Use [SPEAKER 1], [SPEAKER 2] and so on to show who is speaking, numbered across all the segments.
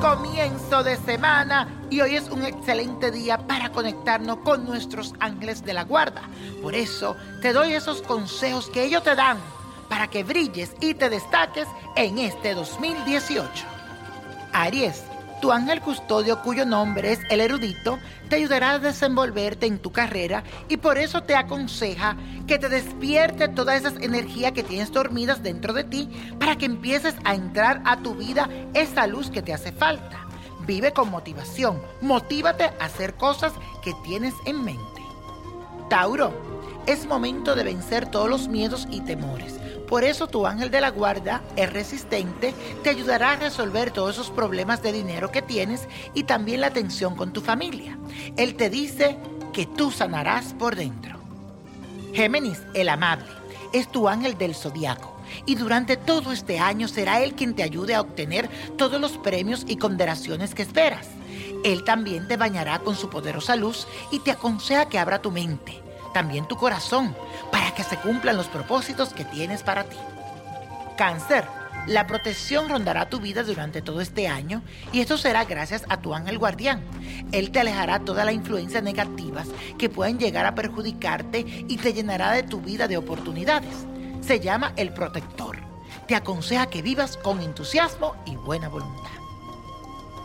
[SPEAKER 1] Comienzo de semana y hoy es un excelente día para conectarnos con nuestros ángeles de la guarda. Por eso te doy esos consejos que ellos te dan para que brilles y te destaques en este 2018. Aries, tu ángel custodio cuyo nombre es el erudito, te ayudará a desenvolverte en tu carrera y por eso te aconseja que te despierte todas esas energías que tienes dormidas dentro de ti para que empieces a entrar a tu vida esa luz que te hace falta. Vive con motivación, motívate a hacer cosas que tienes en mente. Tauro, es momento de vencer todos los miedos y temores. Por eso tu ángel de la guarda es resistente, te ayudará a resolver todos esos problemas de dinero que tienes y también la tensión con tu familia. Él te dice que tú sanarás por dentro. Géminis, el amable, es tu ángel del zodiaco y durante todo este año será él quien te ayude a obtener todos los premios y condenaciones que esperas. Él también te bañará con su poderosa luz y te aconseja que abra tu mente, también tu corazón, para que se cumplan los propósitos que tienes para ti. Cáncer, la protección rondará tu vida durante todo este año y esto será gracias a tu ángel guardián. Él te alejará todas las influencias negativas que pueden llegar a perjudicarte y te llenará de tu vida de oportunidades. Se llama el protector. Te aconseja que vivas con entusiasmo y buena voluntad.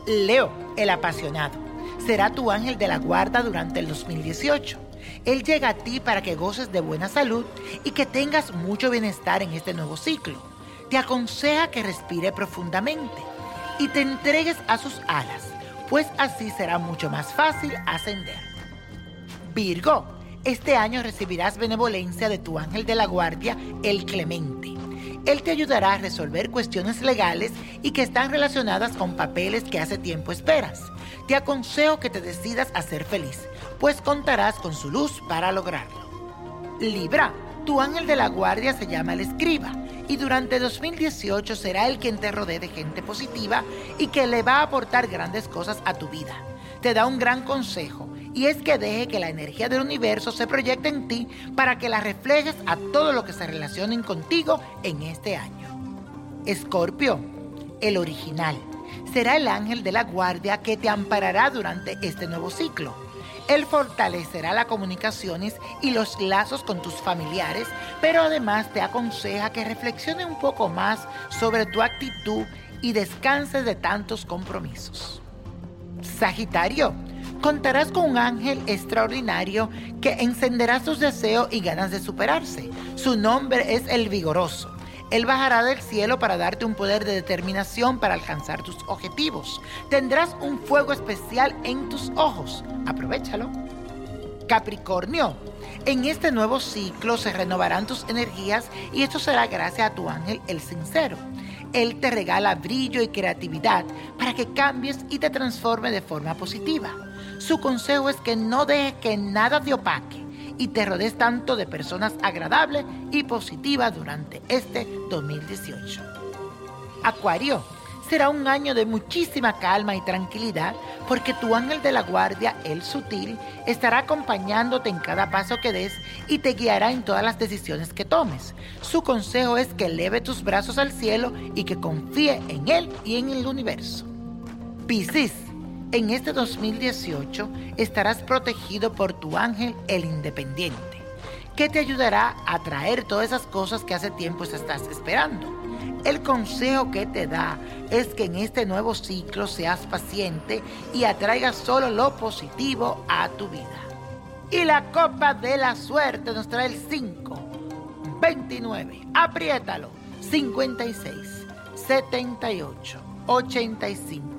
[SPEAKER 1] Leo, el apasionado, será tu ángel de la guarda durante el 2018. Él llega a ti para que goces de buena salud y que tengas mucho bienestar en este nuevo ciclo. Te aconseja que respire profundamente y te entregues a sus alas, pues así será mucho más fácil ascender. Virgo, este año recibirás benevolencia de tu ángel de la guardia, el Clemente. Él te ayudará a resolver cuestiones legales y que están relacionadas con papeles que hace tiempo esperas. Te aconsejo que te decidas a ser feliz, pues contarás con su luz para lograrlo. Libra, tu ángel de la guardia se llama el escriba y durante 2018 será el quien te rodee de gente positiva y que le va a aportar grandes cosas a tu vida. Te da un gran consejo y es que deje que la energía del universo se proyecte en ti para que la reflejes a todo lo que se relacionen contigo en este año. Escorpio, el original, será el ángel de la guardia que te amparará durante este nuevo ciclo. Él fortalecerá las comunicaciones y los lazos con tus familiares, pero además te aconseja que reflexione un poco más sobre tu actitud y descanses de tantos compromisos. Sagitario, contarás con un ángel extraordinario que encenderá sus deseos y ganas de superarse. Su nombre es el vigoroso. Él bajará del cielo para darte un poder de determinación para alcanzar tus objetivos. Tendrás un fuego especial en tus ojos. Aprovechalo. Capricornio, en este nuevo ciclo se renovarán tus energías y esto será gracias a tu ángel el sincero. Él te regala brillo y creatividad para que cambies y te transforme de forma positiva. Su consejo es que no dejes que nada te opaque y te rodees tanto de personas agradables y positivas durante este 2018. Acuario, será un año de muchísima calma y tranquilidad porque tu ángel de la guardia, el sutil, estará acompañándote en cada paso que des y te guiará en todas las decisiones que tomes. Su consejo es que eleve tus brazos al cielo y que confíe en él y en el universo. Piscis, en este 2018 estarás protegido por tu ángel el independiente, que te ayudará a traer todas esas cosas que hace tiempo estás esperando. El consejo que te da es que en este nuevo ciclo seas paciente y atraigas solo lo positivo a tu vida. Y la copa de la suerte nos trae el 5, 29, apriétalo, 56, 78, 85.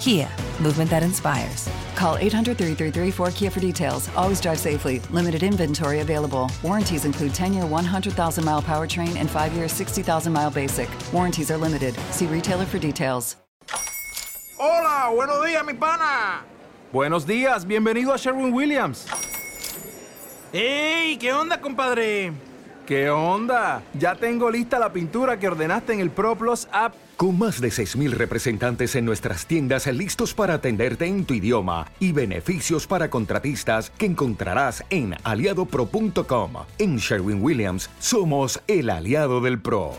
[SPEAKER 2] Kia, movement that inspires.
[SPEAKER 3] Call 800 333 4KIA for details. Always drive safely. Limited inventory available. Warranties include 10 year 100,000 mile powertrain and 5 year 60,000 mile basic. Warranties are limited. See retailer for details.
[SPEAKER 4] Hola, buenos días, mi pana.
[SPEAKER 5] Buenos días, bienvenido a Sherwin Williams.
[SPEAKER 4] ¡Ey! ¿Qué onda, compadre?
[SPEAKER 5] ¿Qué onda? Ya tengo lista la pintura que ordenaste en el ProPlus app.
[SPEAKER 6] Con más de 6.000 representantes en nuestras tiendas listos para atenderte en tu idioma y beneficios para contratistas que encontrarás en aliadopro.com. En Sherwin Williams somos el aliado del PRO.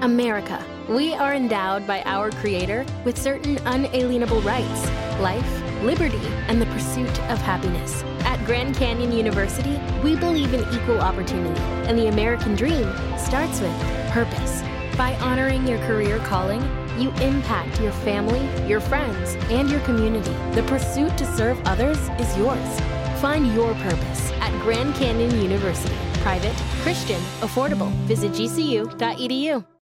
[SPEAKER 7] America. We are endowed by our Creator with certain unalienable rights life, liberty, and the pursuit of happiness. Grand Canyon University, we believe in equal opportunity, and the American dream starts with purpose. By honoring your career calling, you impact your family, your friends, and your community. The pursuit to serve others is yours. Find your purpose at Grand Canyon University. Private, Christian, affordable. Visit gcu.edu.